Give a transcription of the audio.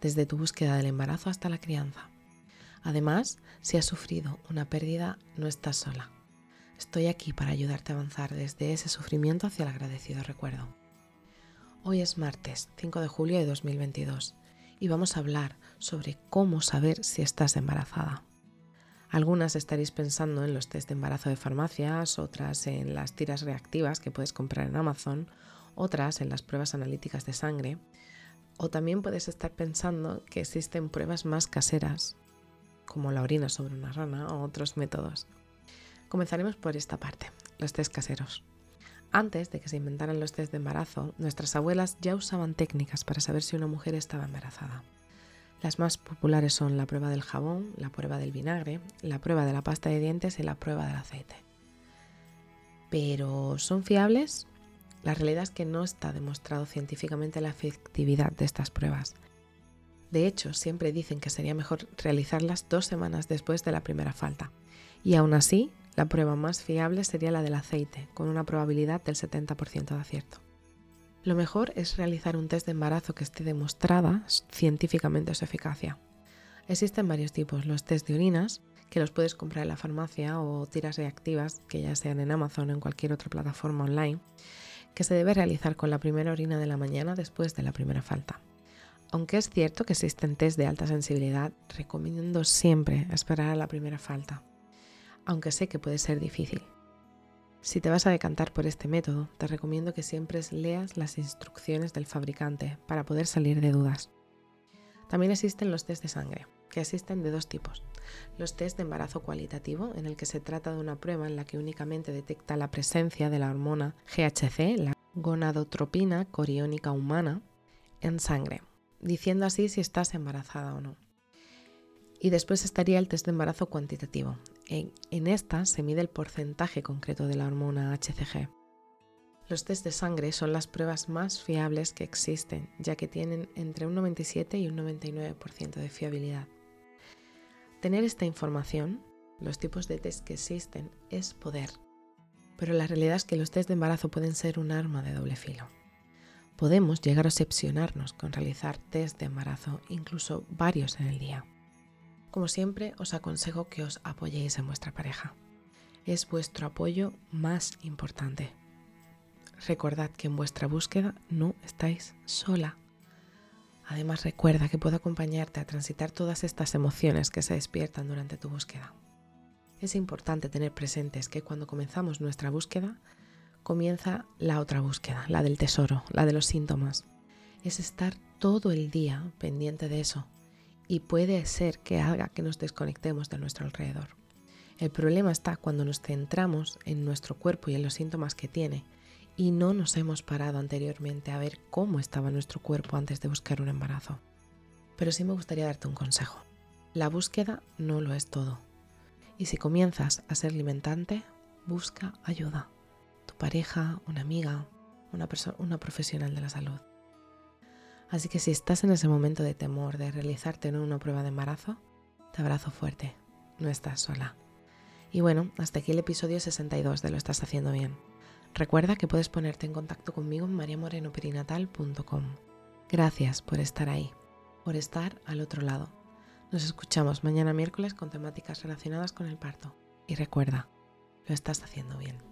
desde tu búsqueda del embarazo hasta la crianza. Además, si has sufrido una pérdida, no estás sola. Estoy aquí para ayudarte a avanzar desde ese sufrimiento hacia el agradecido recuerdo. Hoy es martes 5 de julio de 2022 y vamos a hablar sobre cómo saber si estás embarazada. Algunas estaréis pensando en los test de embarazo de farmacias, otras en las tiras reactivas que puedes comprar en Amazon, otras en las pruebas analíticas de sangre, o también puedes estar pensando que existen pruebas más caseras, como la orina sobre una rana o otros métodos. Comenzaremos por esta parte, los test caseros. Antes de que se inventaran los test de embarazo, nuestras abuelas ya usaban técnicas para saber si una mujer estaba embarazada. Las más populares son la prueba del jabón, la prueba del vinagre, la prueba de la pasta de dientes y la prueba del aceite. Pero ¿son fiables? La realidad es que no está demostrado científicamente la efectividad de estas pruebas. De hecho, siempre dicen que sería mejor realizarlas dos semanas después de la primera falta. Y aún así, la prueba más fiable sería la del aceite, con una probabilidad del 70% de acierto. Lo mejor es realizar un test de embarazo que esté demostrada científicamente su eficacia. Existen varios tipos, los test de orinas, que los puedes comprar en la farmacia o tiras reactivas, que ya sean en Amazon o en cualquier otra plataforma online, que se debe realizar con la primera orina de la mañana después de la primera falta. Aunque es cierto que existen test de alta sensibilidad, recomiendo siempre esperar a la primera falta aunque sé que puede ser difícil. Si te vas a decantar por este método, te recomiendo que siempre leas las instrucciones del fabricante para poder salir de dudas. También existen los test de sangre, que existen de dos tipos. Los test de embarazo cualitativo, en el que se trata de una prueba en la que únicamente detecta la presencia de la hormona GHC, la gonadotropina coriónica humana, en sangre, diciendo así si estás embarazada o no. Y después estaría el test de embarazo cuantitativo, en, esta se mide el porcentaje concreto de la hormona HCG. Los test de sangre son las pruebas más fiables que existen, ya que tienen entre un 97 y un 99% de fiabilidad. Tener esta información, los tipos de test que existen, es poder. Pero la realidad es que los test de embarazo pueden ser un arma de doble filo. Podemos llegar a obsesionarnos con realizar test de embarazo, incluso varios en el día. Como siempre, os aconsejo que os apoyéis en vuestra pareja. Es vuestro apoyo más importante. Recordad que en vuestra búsqueda no estáis sola. Además, recuerda que puedo acompañarte a transitar todas estas emociones que se despiertan durante tu búsqueda. Es importante tener presentes que cuando comenzamos nuestra búsqueda, comienza la otra búsqueda, la del tesoro, la de los síntomas. Es estar todo el día pendiente de eso, y puede ser que haga que nos desconectemos de nuestro alrededor. El problema está cuando nos centramos en nuestro cuerpo y en los síntomas que tiene y no nos hemos parado anteriormente a ver cómo estaba nuestro cuerpo antes de buscar un embarazo. Pero sí me gustaría darte un consejo. La búsqueda no lo es todo. Y si comienzas a ser alimentante, busca ayuda. Tu pareja, una amiga, una, una profesional de la salud. Así que si estás en ese momento de temor de realizarte en una prueba de embarazo, te abrazo fuerte, no estás sola. Y bueno, hasta aquí el episodio 62 de Lo estás haciendo bien. Recuerda que puedes ponerte en contacto conmigo en mariamorenoperinatal.com. Gracias por estar ahí, por estar al otro lado. Nos escuchamos mañana miércoles con temáticas relacionadas con el parto. Y recuerda, lo estás haciendo bien.